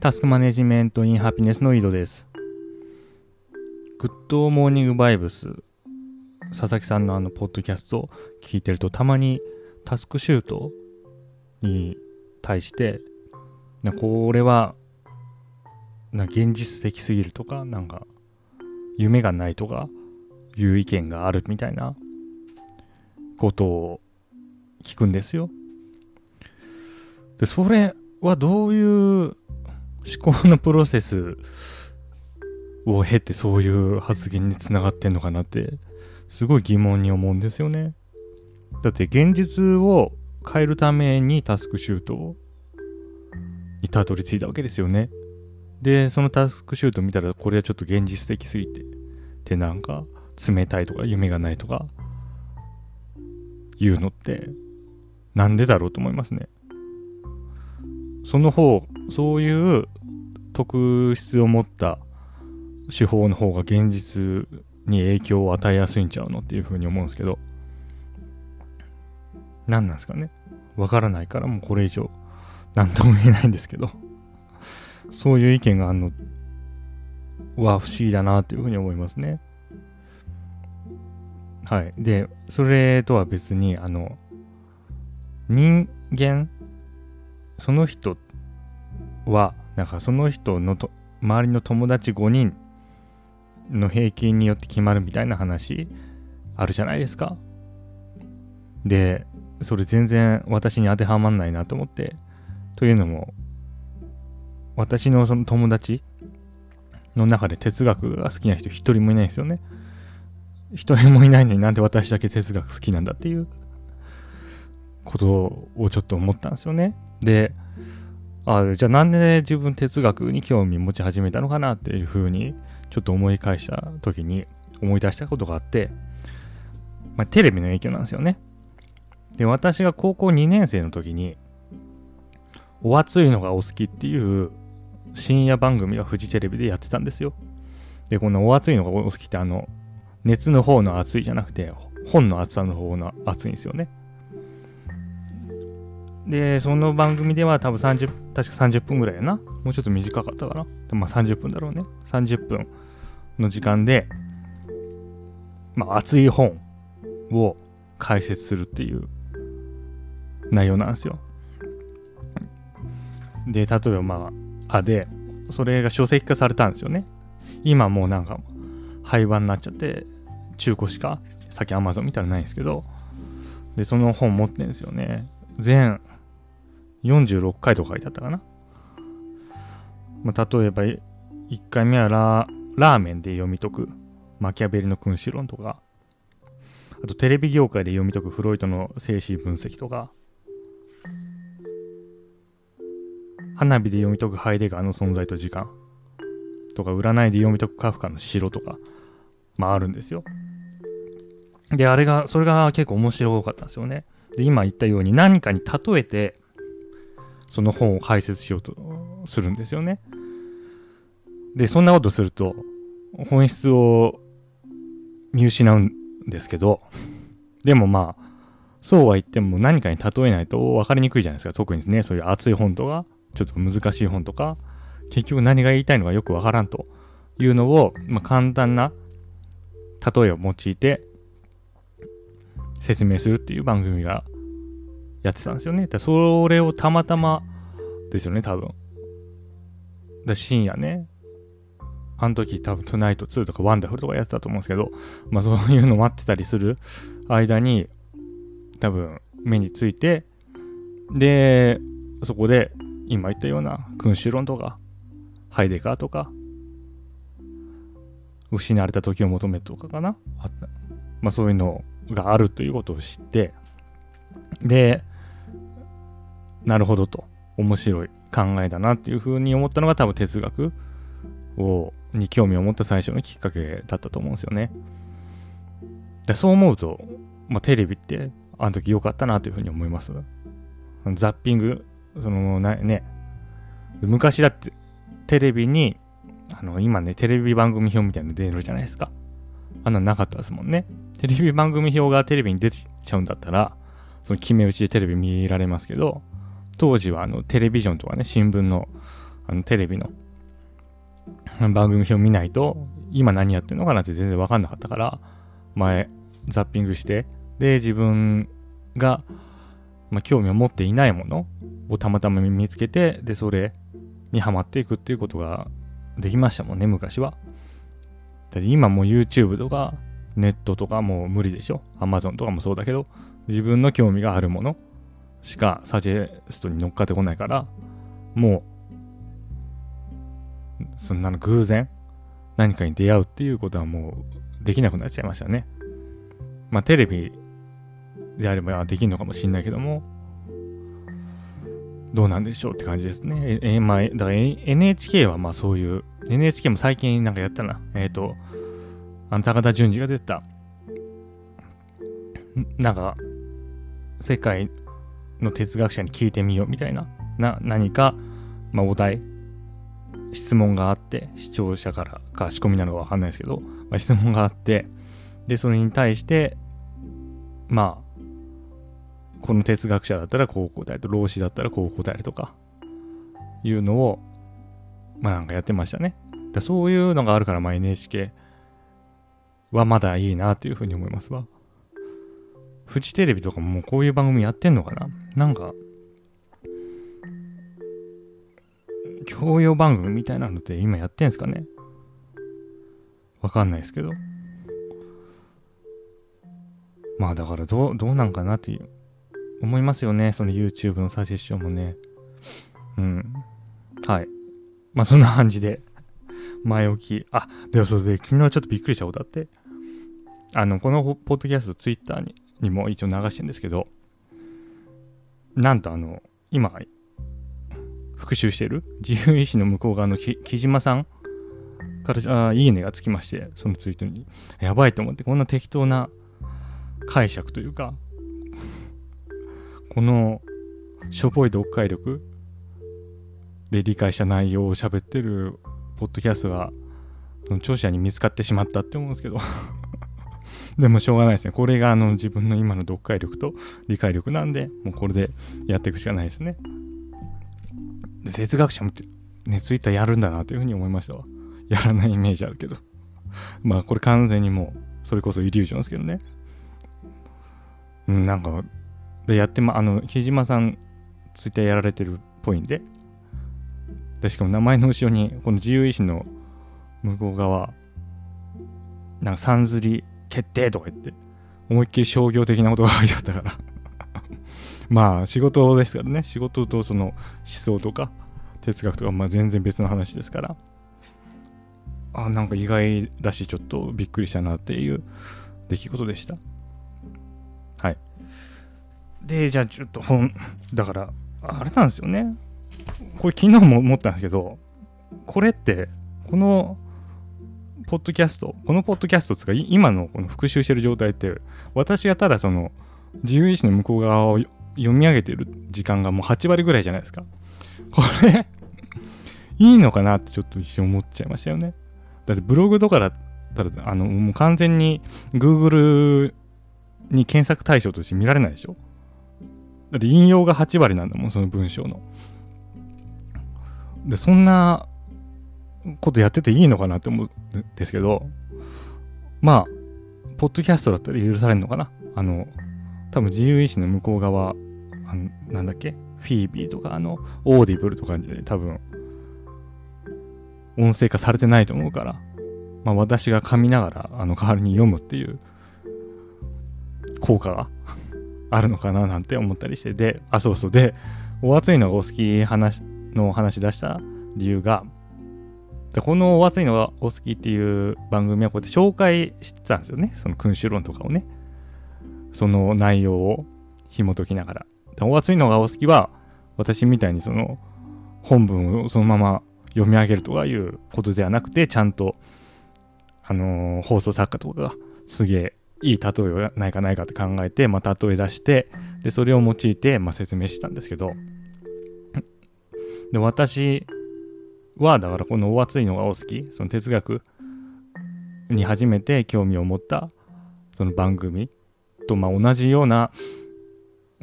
タスクマネジメントインハピネスの井戸です。グッドモーニングバイブス、佐々木さんのあの、ポッドキャストを聞いてると、たまにタスクシュートに対して、なこれは、な現実的すぎるとか、なんか、夢がないとか、いう意見があるみたいなことを聞くんですよ。で、それはどういう思考のプロセスを経てそういう発言につながってんのかなって、すごい疑問に思うんですよね。だって現実を変えるためにタスクシュートにたどり着いたわけですよね。で、そのタスクシュート見たらこれはちょっと現実的すぎて、でなんか冷たいとか夢がないとか言うのってなんでだろうと思いますね。その方、そういう特質を持った手法の方が現実に影響を与えやすいんちゃうのっていうふうに思うんですけど、何なんですかね。わからないからもうこれ以上何とも言えないんですけど、そういう意見があるのは不思議だなというふうに思いますね。はい。で、それとは別に、あの、人間、その人は、なんかその人のと周りの友達5人の平均によって決まるみたいな話あるじゃないですか。で、それ全然私に当てはまんないなと思って。というのも、私のその友達の中で哲学が好きな人一人もいないんですよね。一人もいないのになんで私だけ哲学好きなんだっていうことをちょっと思ったんですよね。で、あじゃあなんでね自分哲学に興味持ち始めたのかなっていうふうにちょっと思い返した時に思い出したことがあって、まあ、テレビの影響なんですよね。で、私が高校2年生の時に、お熱いのがお好きっていう深夜番組がフジテレビでやってたんですよ。で、このお熱いのがお好きってあの、熱の方の熱いじゃなくて、本の熱さの方の熱いんですよね。で、その番組では多分30、確か30分ぐらいやな。もうちょっと短かったかな。でもまあ30分だろうね。30分の時間で、まあ熱い本を解説するっていう内容なんですよ。で、例えばまあ、あ、で、それが書籍化されたんですよね。今もうなんか廃盤になっちゃって、中古しか、さっき Amazon 見たらないんですけど、で、その本持ってるんですよね。全46回とか書いてあったかな。まあ、例えば、1回目はララーメンで読み解く。マキャベリの君主論とか、あとテレビ業界で読み解く。フロイトの精神分析とか、花火で読み解く。ハイデガーの存在と時間。とか、占いで読み解くカフカの城とか、まああるんですよ。で、あれが、それが結構面白かったんですよね。で、今言ったように何かに例えて、その本を解説しようとするんですよね。で、そんなことすると、本質を見失うんですけど、でもまあ、そうは言っても何かに例えないと分かりにくいじゃないですか。特にね、そういう熱い本とか、ちょっと難しい本とか、結局何が言いたいのかよく分からんというのを、まあ、簡単な例えを用いて説明するっていう番組がやってたんですよね。でそれをたまたまですよね、多分。で深夜ね、あの時多分トゥナイト2とかワンダフルとかやってたと思うんですけど、まあそういうの待ってたりする間に多分目について、で、そこで今言ったような君主論とか、ハイデカーとか、失われた時を求めとかかなあった。まあそういうのがあるということを知って、で、なるほどと、面白い考えだなっていうふうに思ったのが多分哲学をに興味を持った最初のきっかけだったと思うんですよね。でそう思うと、まあ、テレビってあの時良かったなというふうに思います？ザッピング、そのね、昔だってテレビにあの、今ね、テレビ番組表みたいなの出るじゃないですか。あんななかったですもんね。テレビ番組表がテレビに出ちゃうんだったら、その決め打ちでテレビ見られますけど、当時はあのテレビジョンとかね、新聞のあのテレビの番組表見ないと今何やってんのかなって全然分かんなかったから前ザッピングしてで自分が、まあ、興味を持っていないものをたまたま見つけてでそれにはまっていくっていうことができましたもんね昔は。だって今もう YouTube とかネットとかもう無理でしょ。Amazon とかもそうだけど自分の興味があるものしかサジェストに乗っかってこないからもうそんなの偶然何かに出会うっていうことはもうできなくなっちゃいましたねまあテレビであればできるのかもしんないけどもどうなんでしょうって感じですね。え、えまあ、だから NHK はまあそういう、NHK も最近なんかやったな。えっ、ー、と、あの高田純次が出た、なんか、世界の哲学者に聞いてみようみたいな、な、何か、まあお題、質問があって、視聴者からか仕込みなのかわかんないですけど、まあ、質問があって、で、それに対して、まあ、この哲学者だったらこう答えると、老子だったらこう答えるとか、いうのを、まあなんかやってましたね。だそういうのがあるから、まあ NHK はまだいいなというふうに思いますわ。フジテレビとかもうこういう番組やってんのかな？なんか、教養番組みたいなのって今やってんすかね？わかんないですけど。まあだからどう、どうなんかなっていう思いますよね。その YouTube のサジェッションもね。うん。はい。まあそんな感じで、前置き。あ、でもそれで昨日ちょっとびっくりしたことあって、あの、このポッドキャスト、Twitter ににも一応流してるんですけど、なんとあの、今、復習してる？自由意志の向こう側の木島さんからあいいねがつきまして、そのツイートに。やばいと思って、こんな適当な解釈というか、このしょぼい読解力で理解した内容を喋ってるポッドキャストが聴者に見つかってしまったって思うんですけどでもしょうがないですね。これがあの自分の今の読解力と理解力なんで、もうこれでやっていくしかないですね。で哲学者もね、ツイッターやるんだなというふうに思いましたわ。やらないイメージあるけど。まあこれ完全にもう、それこそイリュージョンですけどね。うん、なんかで、やってま、あの、木島さん、ツイッターやられてるっぽいんで、で、しかも名前の後ろに、この自由意志の向こう側、なんか、さんずり決定とか言って、思いっきり商業的なことが書いてあったから まあ、仕事ですからね、仕事とその思想とか、哲学とか、まあ全然別の話ですから、あ、なんか意外だし、ちょっとびっくりしたなっていう出来事でした。はい。で、じゃあちょっと本、だから、あれなんですよね。これ昨日も思ったんですけど、これって、この、ポッドキャスト、このポッドキャストつか、今のこの復習してる状態って、私がただその、自由意志の向こう側を読み上げてる時間がもう8割ぐらいじゃないですか。これいいのかなってちょっと一瞬思っちゃいましたよね。だってブログとかだったら、あの、もう完全に Google に検索対象として見られないでしょだって引用が8割なんだもん、その文章の。で、そんなことやってていいのかなって思うんですけど、まあ、ポッドキャストだったら許されるのかな。あの、多分自由意志の向こう側、なんだっけ？フィービーとか、あの、オーディブルとかで多分、音声化されてないと思うから、まあ私が噛みながら、あの、代わりに読むっていう効果があるのかななんて思ったりして、で、あ、そうそう、で、お熱いのがお好き話の話出した理由が、でこのお熱いのがお好きっていう番組はこうやって紹介してたんですよね。その君主論とかをね。その内容を紐解きながら。でお熱いのがお好きは、私みたいにその本文をそのまま読み上げるとかいうことではなくて、ちゃんと、あのー、放送作家とかがすげえいい例えはないかないかって考えて、まあ、例え出して、で、それを用いて、まあ、説明したんですけど、で、私は、だからこのお熱いのがお好き、その哲学に初めて興味を持った、その番組と、ま、同じような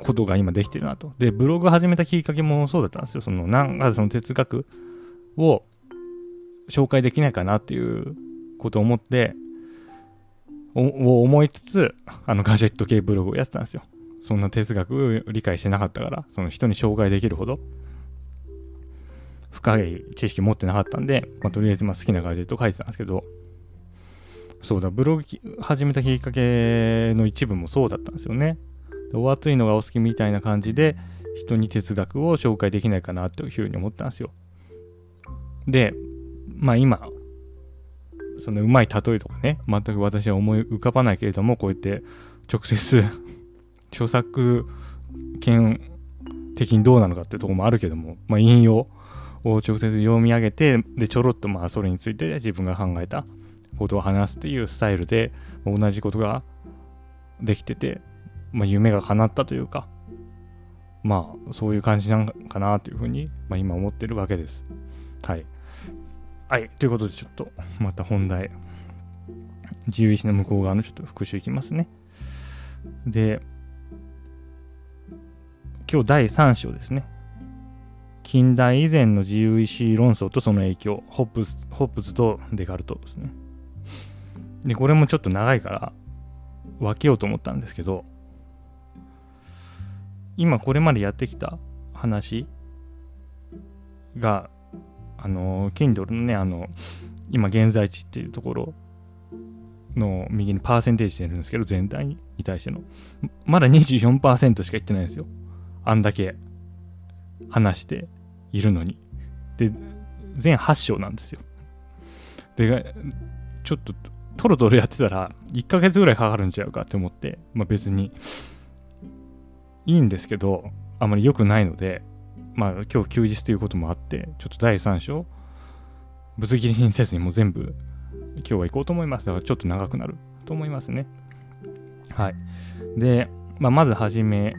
ことが今できてるなと。で、ブログ始めたきっかけもそうだったんですよ。その、なんかその哲学を紹介できないかなっていうことを思ってを思いつつあのガジェット系ブログをやってたんですよそんな哲学を理解してなかったからその人に紹介できるほど深い知識持ってなかったんで、まあ、とりあえずまあ好きなガジェット書いてたんですけどそうだブログ始めたきっかけの一部もそうだったんですよね。お熱いのがお好きみたいな感じで人に哲学を紹介できないかなというふうに思ったんですよ。でまあ今そのうまい例えとかね、全く私は思い浮かばないけれども、こうやって直接著作権的にどうなのかってとこもあるけども、まあ、引用を直接読み上げて、で、ちょろっとまあそれについて自分が考えたことを話すっていうスタイルで、同じことができてて、まあ、夢が叶ったというか、まあ、そういう感じなのかなというふうに、まあ、今思ってるわけです。はい。はい。ということで、ちょっと、また本題。自由意志の向こう側のちょっと復習いきますね。で、今日第3章ですね。近代以前の自由意志論争とその影響。ホップスホップズとデカルトですね。で、これもちょっと長いから分けようと思ったんですけど、今これまでやってきた話があの、Kindle のね、あの、今現在地っていうところの右にパーセンテージ出るんですけど、全体に対しての。まだ24%しか言ってないんですよ。あんだけ話しているのに。で、全8章なんですよ。で、ちょっとトロトロやってたら1ヶ月ぐらいかかるんちゃうかって思って、まあ別にいいんですけど、あまり良くないので、まあ今日休日ということもあって、ちょっと第3章、ぶつ切りにせずにもう全部今日は行こうと思います。だからちょっと長くなると思いますね。はい。で、まあ、まずはじめ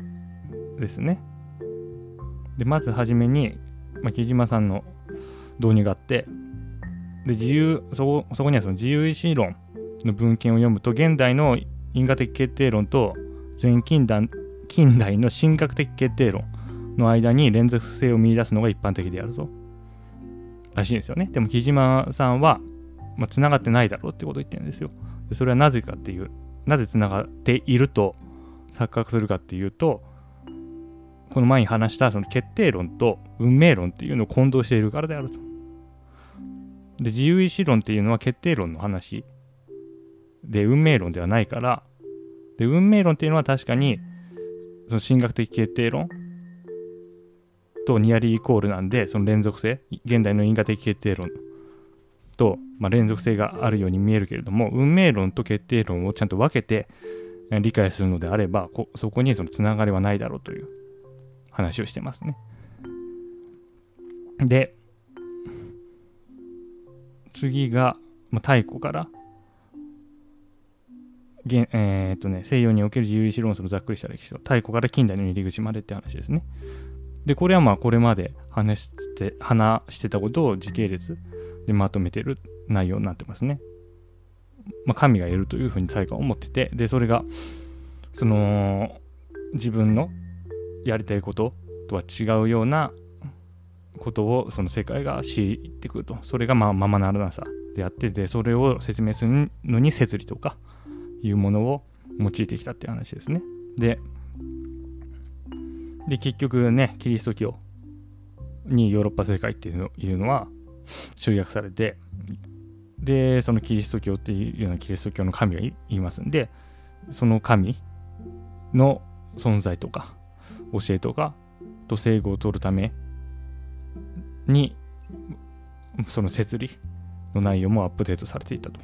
ですね。で、まずはじめに、まあ、木島さんの導入があって、で、自由、そこそこにはその自由意志論の文献を読むと、現代の因果的決定論と前近代近代の神学的決定論の間に連続性を見出すのが一般的であると。らしいんですよね。でも木島さんは、まあ、繋がってないだろうってことを言ってるんですよ。でそれはなぜかっていう、なぜ繋がっていると錯覚するかっていうと、この前に話したその決定論と運命論っていうのを混同しているからであると。で、自由意志論っていうのは決定論の話。で、運命論ではないから、で、運命論っていうのは確かに、その神学的決定論とニアリーイコールなんで、その連続性、現代の因果的決定論と、まあ、連続性があるように見えるけれども、運命論と決定論をちゃんと分けて理解するのであれば、そこにそのつながりはないだろうという。話をしてますね。で、次が、まあ、太古から、えー、っとね、西洋における自由意志論争のざっくりした歴史と、太古から近代の入り口までって話ですね。で、これはまあこれまで話して話してたことを時系列でまとめてる内容になってますね。まあ、神がいるというふうに大化は思ってて、で、それが、その、自分のやりたいこととは違うようなことをその世界が知ってくると。それがまあままならなさであって、で、それを説明するのに摂理とかいうものを用いてきたっていう話ですね。で、で、結局ね、キリスト教にヨーロッパ世界っていうのいうのは集約されて、で、そのキリスト教っていうようなキリスト教の神がいいますんで、その神の存在とか、教えとか、と整合を取るために、その摂理の内容もアップデートされていたと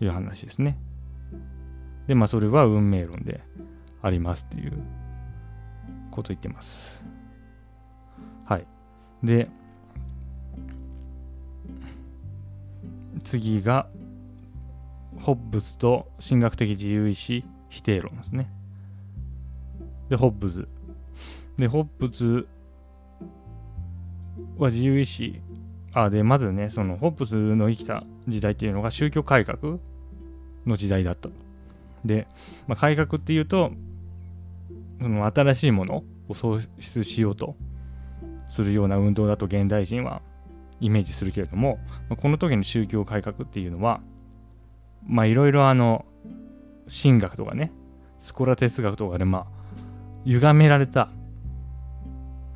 いう話ですね。で、まあ、それは運命論でありますっていうこと言ってます。はい。で、次が、ホッブズと神学的自由意志否定論ですね。で、ホッブズ。で、ホッブズは自由意志。あ、で、まずね、そのホッブズの生きた時代っていうのが宗教改革の時代だった。で、まあ、改革っていうと、その新しいものを創出しようとするような運動だと現代人はイメージするけれどもまこの時の宗教改革っていうのはまあいろいろあの神学とかねスコラ哲学とかでまあ歪められた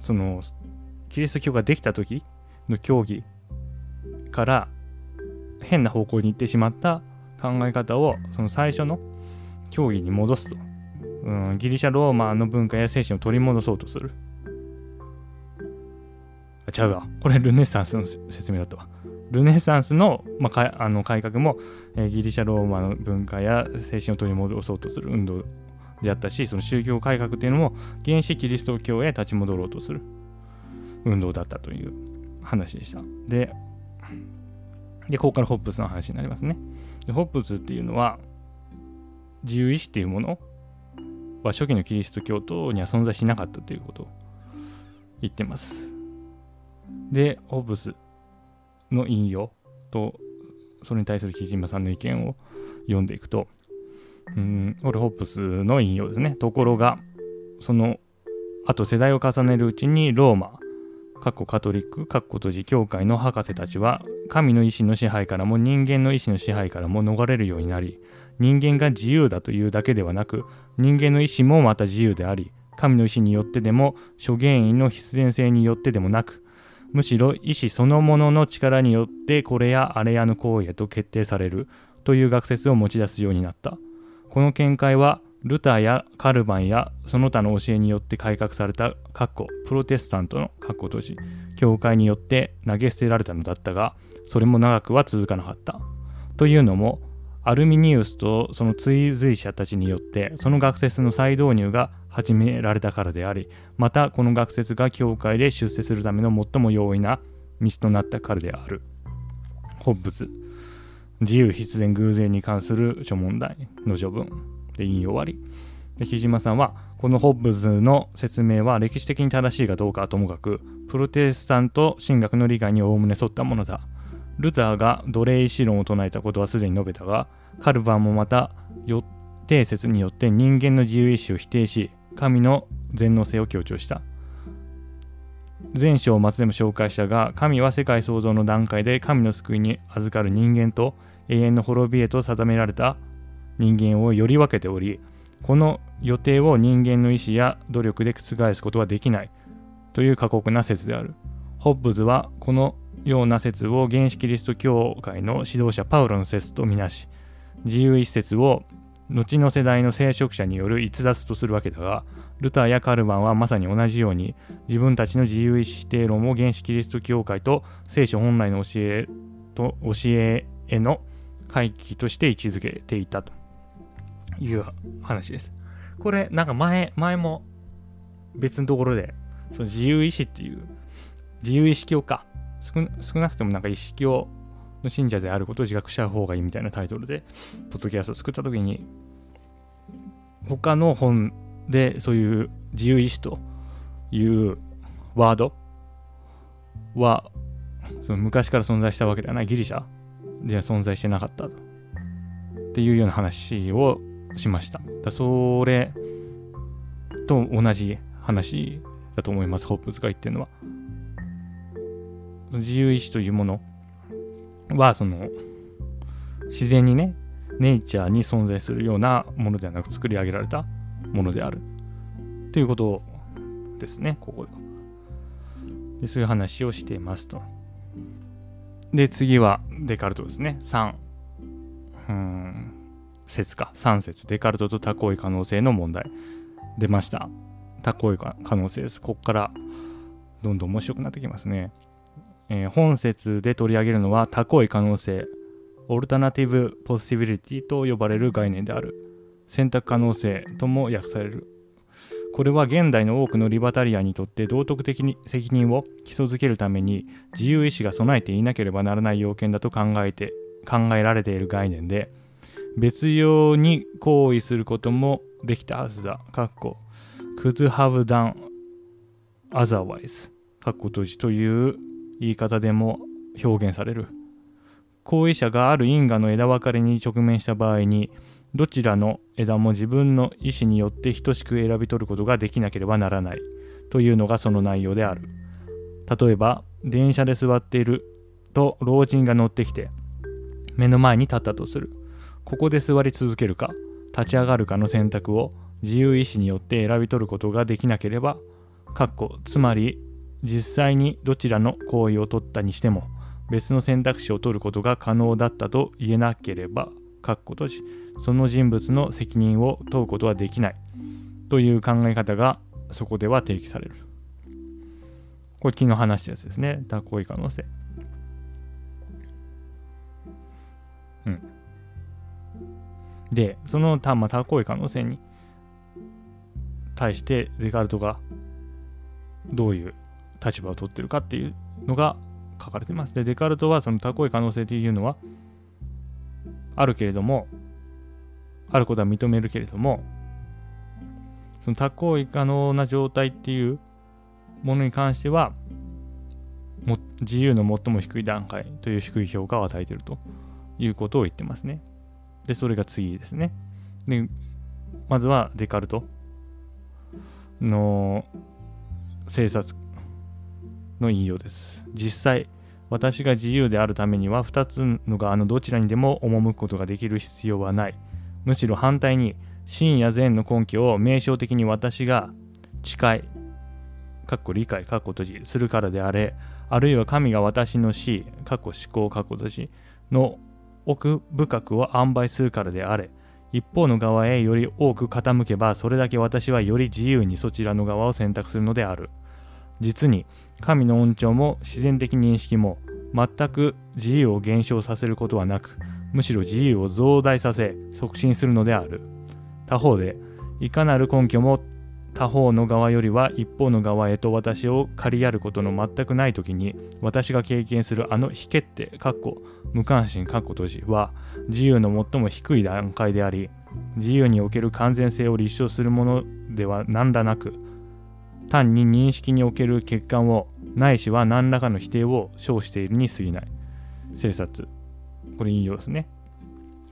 そのキリスト教ができた時の教義から変な方向に行ってしまった考え方をその最初の教義に戻すと、うん、ギリシャローマの文化や精神を取り戻そうとする。あちゃうわ。これルネサンスの説明だったわ。ルネサンスの,、まあ、あの改革も、えー、ギリシャローマの文化や精神を取り戻そうとする運動であったしその宗教改革っていうのも原始キリスト教へ立ち戻ろうとする運動だったという話でした。ででここからホップスの話になりますね。でホップスっていうのは自由意志っていうものは初期のキリスト教徒には存在しなかったということを言ってます。でホップスの引用とそれに対する木島さんの意見を読んでいくとうんこれホップスの引用ですねところがそのあと世代を重ねるうちにローマカッコカトリック、カッコ閉じ、教会の博士たちは、神の意志の支配からも人間の意志の支配からも逃れるようになり、人間が自由だというだけではなく、人間の意志もまた自由であり、神の意志によってでも、諸原因の必然性によってでもなく、むしろ意志そのものの力によってこれやあれやの行為へと決定されるという学説を持ち出すようになった。この見解はルターやカルバンやその他の教えによって改革されたプロテスタントの都市教会によって投げ捨てられたのだったがそれも長くは続かなかった。というのもアルミニウスとその追随者たちによってその学説の再導入が始められたからでありまたこの学説が教会で出世するための最も容易な道となったからである。ホッブズ自由必然偶然に関する諸問題の序文で引用終わり。で、木島さんは、このホッブズの説明は歴史的に正しいかどうかはともかく、プロテスタント神学の理解におおむね沿ったものだ。ルターが奴隷意志論を唱えたことはすでに述べたが、カルバンもまた、予定説によって人間の自由意志を否定し、神の全能性を強調した。前章末でも紹介したが、神は世界創造の段階で神の救いに預かる人間と永遠の滅びへと定められた人間をより分けておりこの予定を人間の意思や努力で覆すことはできないという過酷な説である。ホッブズはこのような説を原始キリスト教会の指導者パウロの説とみなし自由意志説を後の世代の聖職者による逸脱とするわけだがルターやカルバンはまさに同じように自分たちの自由意志否定論を原始キリスト教会と聖書本来の教えと教えへの回帰として位置づけていたという話です。これ、なんか前、前も別のところで、その自由意志っていう、自由意識をか、少なくともなんか意識をの信者であることを自覚した方がいいみたいなタイトルで、ポッドキャストを作った時に、他の本でそういう自由意志というワードは、その昔から存在したわけではないギリシャでは存在してなかった。っていうような話をしました。だそれと同じ話だと思います、ホップズが言ってるのは。自由意志というものは、その、自然にね、ネイチャーに存在するようなものではなく作り上げられたものである。ということですね、ここでは。でそういう話をしていますと。で、次はデカルトですね。3。うん。説か。3説デカルトと多行為可能性の問題。出ました。多行為可能性です。ここからどんどん面白くなってきますね、えー、本説で取り上げるのは多行為可能性。オルタナティブ・ポシビリティと呼ばれる概念である。選択可能性とも訳される。これは現代の多くのリバタリアンにとって道徳的に責任を基礎づけるために自由意志が備えていなければならない要件だと考えて考えられている概念で別用に行為することもできたはずだ。かっこ could have done otherwise かっこ閉じという言い方でも表現される。行為者がある因果の枝分かれに直面した場合にどちらの枝も自分の意思によって等しく選び取ることができなければならないというのがその内容である。例えば電車で座っていると老人が乗ってきて目の前に立ったとするここで座り続けるか立ち上がるかの選択を自由意志によって選び取ることができなければつまり実際にどちらの行為を取ったにしても別の選択肢を取ることが可能だったと言えなければかっこ閉じその人物の責任を問うことはできないという考え方がそこでは提起される。これ昨日話したやつですね。蛇行為可能性。うん。で、そのまあ、蛇行為可能性に対してデカルトがどういう立場を取ってるかっていうのが書かれてます。で、デカルトはその多行為可能性というのはあるけれども、あることは認めるけれども、その多行為可能な状態っていうものに関しては、も自由の最も低い段階という低い評価を与えているということを言ってますね。で、それが次ですね。で、まずはデカルトの政策の引用です。実際、私が自由であるためには2つの側のどちらにでも赴くことができる必要はない。むしろ反対に、真や善の根拠を名称的に私が誓い、かっこ理解、かっこ閉じするからであれ、あるいは神が私の死、かっこ思考、かっこ閉じの奥深くを塩梅するからであれ、一方の側へより多く傾けば、それだけ私はより自由にそちらの側を選択するのである。実に、神の恩寵も自然的認識も全く自由を減少させることはなく、むしろ自由を増大させ促進するのである。他方で、いかなる根拠も他方の側よりは一方の側へと私を借りやることの全くない時に私が経験するあの非決定、かっこ無関心、かっこ閉じは自由の最も低い段階であり自由における完全性を立証するものでは何らなく単に認識における欠陥をないしは何らかの否定を称しているに過ぎない。政策。これ引用ですね。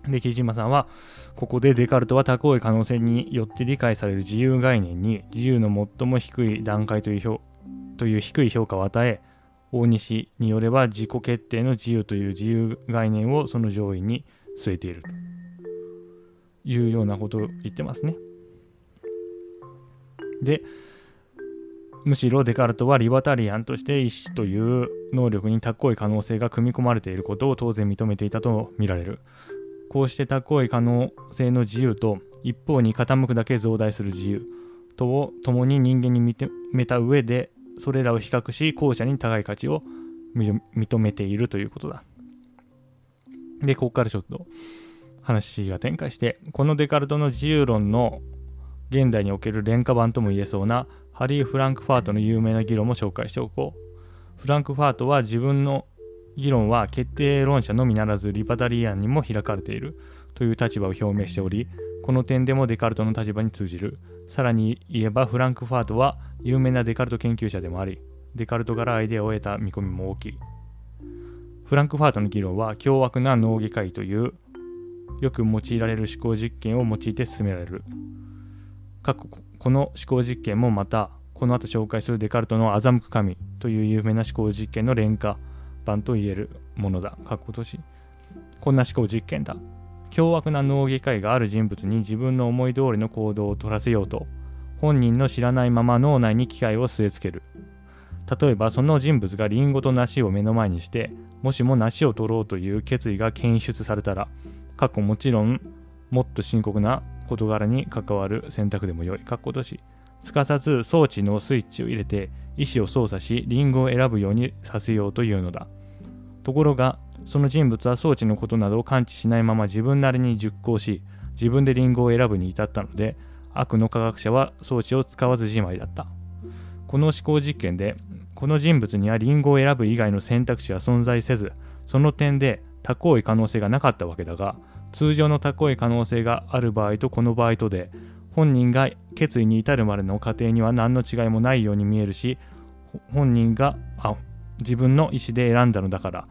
で、木島さんは、ここでデカルトは多行為可能性によって理解される自由概念に自由の最も低い段階という評という低い評価を与え、大西によれば自己決定の自由という自由概念をその上位に据えているというようなことを言ってますね。で、むしろデカルトはリバタリアンとして意思という能力に高い可能性が組み込まれていることを当然認めていたとみられる。こうして高い可能性の自由と一方に傾くだけ増大する自由とを共に人間に認めた上でそれらを比較し後者に高い価値を認めているということだ。で、ここからちょっと話が展開して、このデカルトの自由論の現代における廉価版とも言えそうなハリー・フランクファートの有名な議論も紹介しておこう。フランクファートは自分の議論は決定論者のみならずリバタリアンにも開かれているという立場を表明しており、この点でもデカルトの立場に通じる。さらに言えばフランクファートは有名なデカルト研究者でもあり、デカルトからアイデアを得た見込みも大きい。フランクファートの議論は凶悪な脳外科医というよく用いられる思考実験を用いて進められる。この思考実験もまたこの後紹介するデカルトの欺く神という有名な思考実験の廉価版と言えるものだ。過去しこんな思考実験だ。凶悪な脳外科医がある人物に自分の思い通りの行動を取らせようと本人の知らないまま脳内に機械を据え付ける。例えばその人物がリンゴと梨を目の前にしてもしも梨を取ろうという決意が検出されたら過去もちろんもっと深刻な事柄に関わる選択でもよい。かっことし。すかさず装置のスイッチを入れて意思を操作しリンゴを選ぶようにさせようというのだ。ところがその人物は装置のことなどを感知しないまま自分なりに熟考し自分でリンゴを選ぶに至ったので悪の科学者は装置を使わずじまいだった。この思考実験でこの人物にはリンゴを選ぶ以外の選択肢は存在せずその点で多行為可能性がなかったわけだが通常の多行為可能性がある場合とこの場合とで本人が決意に至るまでの過程には何の違いもないように見えるし本人があ自分の意思で選んだのだから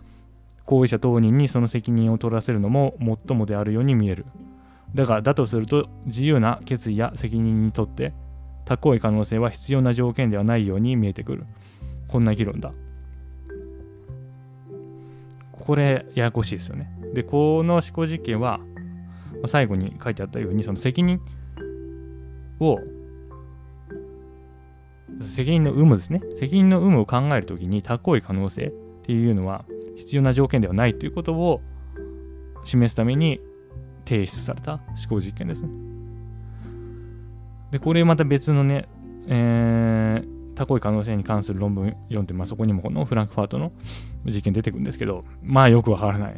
行為者当人にその責任を取らせるのも最もであるように見える。だがだとすると自由な決意や責任にとって多行為可能性は必要な条件ではないように見えてくる。こんな議論だ。これややこしいですよねでこの思考実験は最後に書いてあったようにその責任を責任の有無ですね責任の有無を考えるときに高い可能性っていうのは必要な条件ではないということを示すために提出された思考実験ですね。で、これまた別のね、えー、高い可能性に関する論文読んで、まあ、そこにもこのフランクファートの実験出てくるんですけど、まあよくわからない。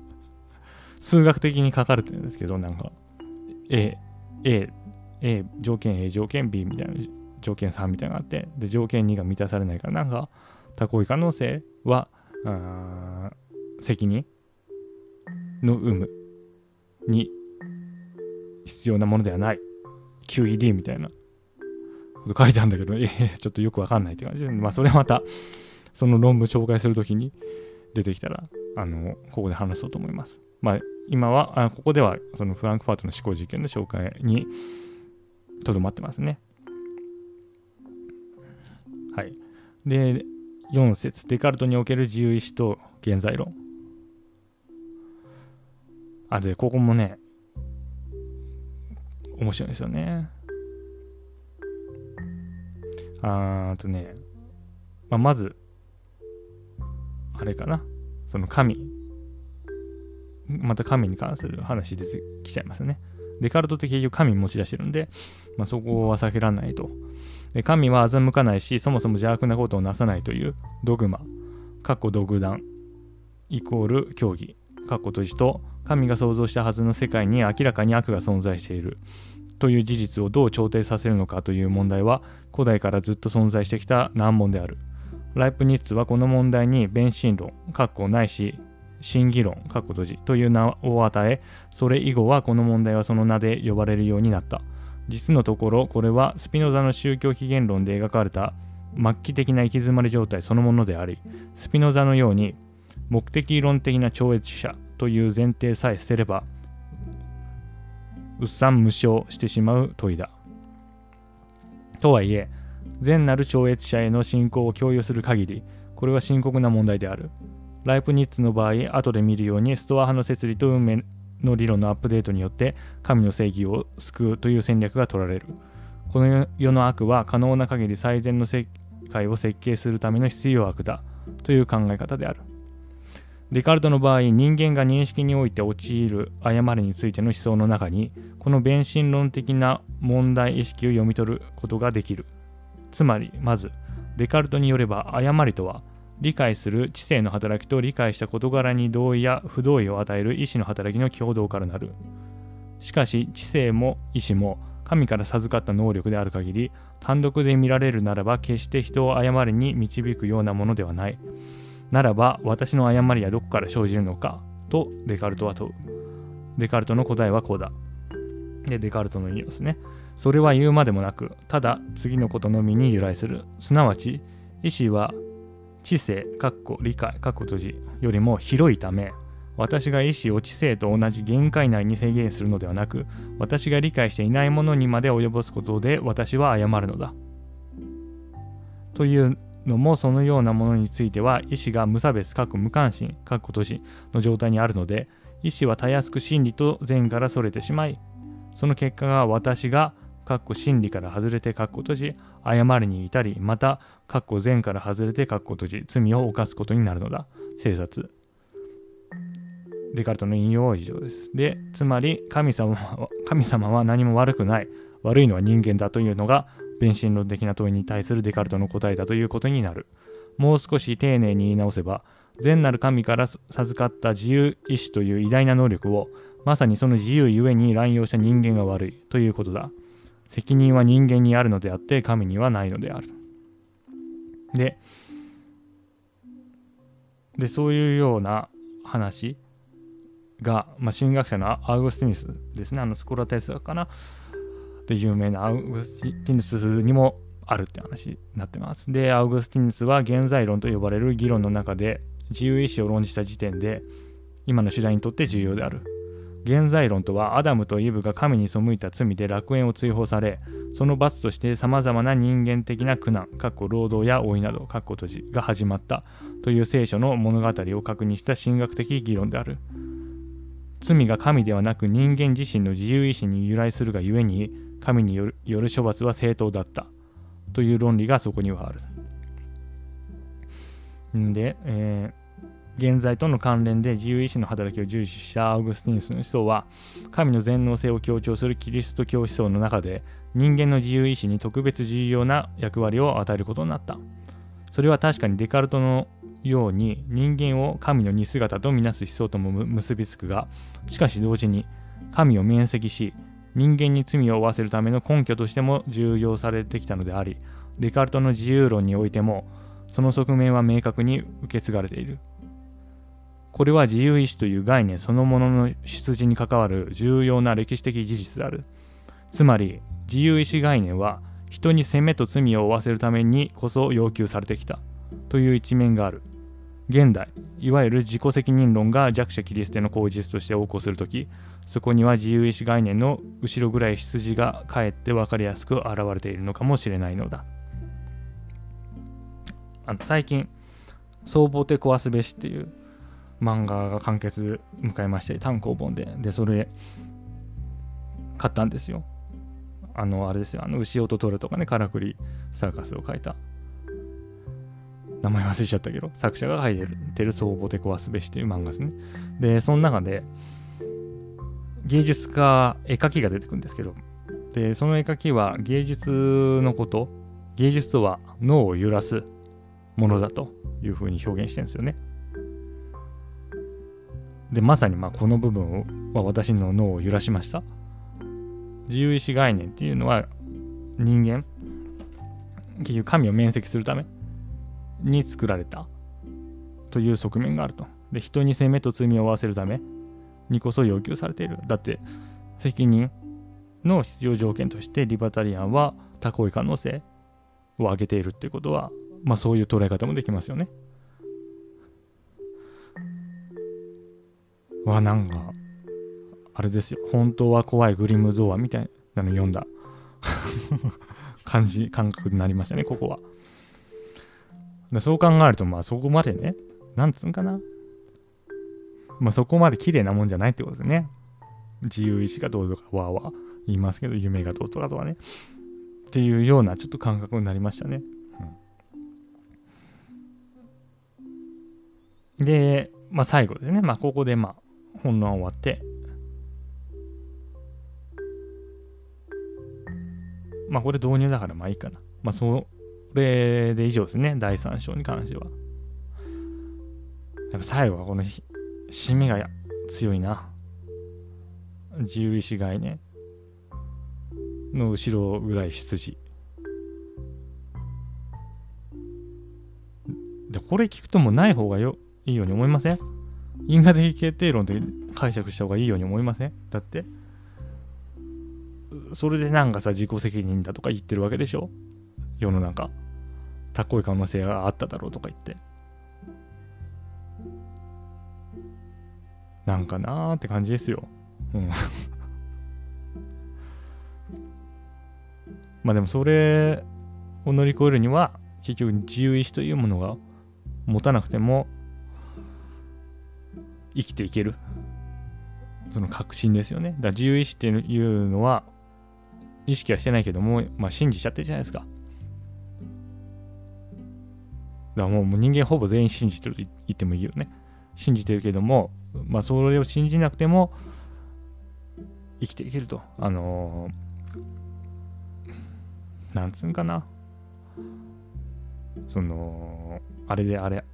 数学的に書かれてるんですけど、なんか、A、A、A、条件 A、条件 B みたいな条件3みたいなのがあって、で、条件2が満たされないから、なんか、高い可能性は、責任の有無に必要なものではない。QED みたいなこと書いてあるんだけど、えー、ちょっとよくわかんないって感じで、まあ、それまた、その論文紹介するときに出てきたら、あの、ここで話そうと思います。まあ、今は、あここでは、そのフランクファートの思考実験の紹介にとどまってますね。はい。で、4節デカルトにおける自由意志と現在論。あ、で、ここもね、面白いですよね。あーとね、まあ、まず、あれかな。その神。また神に関する話出てきちゃいますね。デカルトって結局神持ち出してるんで、まあ、そこは避けられないと。で神は欺かないし、そもそも邪悪なことをなさないというドグマ、過去独断、イコール教義、過去閉じと、神が創造したはずの世界に明らかに悪が存在しているという事実をどう調停させるのかという問題は、古代からずっと存在してきた難問である。ライプニッツはこの問題に弁心論、括弧ないし、真偽論、括弧閉じという名を与え、それ以後はこの問題はその名で呼ばれるようになった。実のところこれはスピノザの宗教起源論で描かれた末期的な行き詰まり状態そのものでありスピノザのように目的論的な超越者という前提さえ捨てればうっさん無償してしまう問いだとはいえ善なる超越者への信仰を共有する限りこれは深刻な問題であるライプニッツの場合後で見るようにストア派の摂理と運命の理論のアップデートによって神の正義を救うという戦略が取られる。この世の悪は可能な限り最善の世界を設計するための必要悪だという考え方である。デカルトの場合、人間が認識において陥る誤りについての思想の中に、この弁心論的な問題意識を読み取ることができる。つまり、まず、デカルトによれば誤りとは、理解する知性の働きと理解した事柄に同意や不同意を与える意志の働きの共同からなる。しかし、知性も意志も神から授かった能力である限り、単独で見られるならば決して人を誤りに導くようなものではない。ならば、私の誤りはどこから生じるのかとデカルトは問う。デカルトの答えはこうだ。で、デカルトの言いますね。それは言うまでもなく、ただ次のことのみに由来する。すなわち、意志は知性、かっこ理解、かっこ閉じよりも広いため、私が意思を知性と同じ限界内に制限するのではなく、私が理解していないものにまで及ぼすことで私は誤るのだ。というのもそのようなものについては意思が無差別、かっこ無関心、かっこ閉じの状態にあるので、意思はたやすく真理と善からそれてしまい、その結果が私がかっこ真理から外れてかっこ閉じ、誤りに至り、また、かっこ善から外れてかっこ閉じ、罪を犯すことになるのだ。生殺。デカルトの引用は以上です。で、つまり神様は、神様は何も悪くない。悪いのは人間だというのが、弁心論的な問いに対するデカルトの答えだということになる。もう少し丁寧に言い直せば、善なる神から授かった自由意志という偉大な能力を、まさにその自由ゆえに乱用した人間が悪いということだ。責任は人間にあるのであって神にはないのである。で、でそういうような話が、まあ、神学者のアウグスティヌスですね、あのスコラ哲学かな、で有名なアウグスティヌスにもあるって話になってます。で、アウグスティヌスは現在論と呼ばれる議論の中で自由意志を論じた時点で今の主題にとって重要である。現在論とはアダムとイブが神に背いた罪で楽園を追放されその罰として様々な人間的な苦難、かっこ労働や老いなど、かっこ閉じが始まったという聖書の物語を確認した神学的議論である。罪が神ではなく人間自身の自由意志に由来するがゆえに、神による処罰は正当だったという論理がそこにはある。んで、えー、現在との関連で自由意志の働きを重視したアウグスティヌスの思想は神の全能性を強調するキリスト教思想の中で人間の自由意志に特別重要な役割を与えることになったそれは確かにデカルトのように人間を神の似姿とみなす思想とも結びつくがしかし同時に神を免責し人間に罪を負わせるための根拠としても重要されてきたのでありデカルトの自由論においてもその側面は明確に受け継がれている。これは自由意志という概念そのものの出自に関わる重要な歴史的事実である。つまり、自由意志概念は人に責めと罪を負わせるためにこそ要求されてきたという一面がある。現代、いわゆる自己責任論が弱者キリストの口実として横行するとき、そこには自由意志概念の後ろぐらい出自がかえって分かりやすく現れているのかもしれないのだ。あの最近「総合で壊すべし」っていう漫画が完結迎えまして単行本ででそれ買ったんですよ。あのあれですよ。あの牛音トルとかねカラクリサーカスを書いた。名前忘れちゃったけど作者が書いてる「テルソーボテコワスべし」っていう漫画ですね。でその中で芸術家絵描きが出てくるんですけどでその絵描きは芸術のこと芸術とは脳を揺らすものだというふうに表現してるんですよね。で、まさにまあこの部分は私の脳を揺らしました。自由意志概念っていうのは人間、結局神を面積するために作られたという側面があると。で、人に責めと罪を負わせるためにこそ要求されている。だって、責任の必要条件としてリバタリアンは多行為可能性を挙げているっていうことはまあそういう捉え方もできますよね。わ、なんか、あれですよ。本当は怖いグリムドアみたいなの読んだ 感じ、感覚になりましたね、ここは。そう考えると、まあそこまでね、なんつうんかな。まあそこまで綺麗なもんじゃないってことですね。自由意志がどうとかわーわー言いますけど、夢がどうとかとかね。っていうようなちょっと感覚になりましたね。で、まあ最後ですね。まあここでまあ本論終わって、まあこれ導入だからまあいいかな。まあそれで以上ですね。第3章に関しては。やっぱ最後はこの締めが強いな。自由意志概念の後ろぐらい出自。で、これ聞くともない方がよいいように思いません？因果的決定論で解釈した方がいいように思いません？だって、それでなんかさ、自己責任だとか言ってるわけでしょ？世の中。高い可能性があっただろうとか言って。なんかなーって感じですよ。うん。まあでもそれを乗り越えるには、結局自由意志というものが持たなくても生きていけるその確信ですよねだから自由意志っていうのは意識はしてないけども、まあ、信じちゃってるじゃないですかだからもう人間ほぼ全員信じてると言ってもいいよね信じてるけどもまあそれを信じなくても生きていけると。あのー、なんつうんかな。そのあれであれ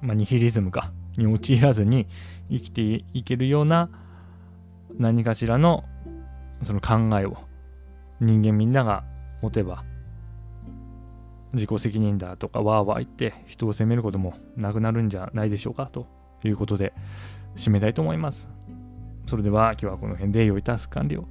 まあニヒリズムか。に陥らずに生きていけるような何かしらのその考えを人間みんなが持てば自己責任だとかわーわー言って人を責めることもなくなるんじゃないでしょうかと。いうことで締めたいと思います。それでは今日はこの辺で良いタスク完了。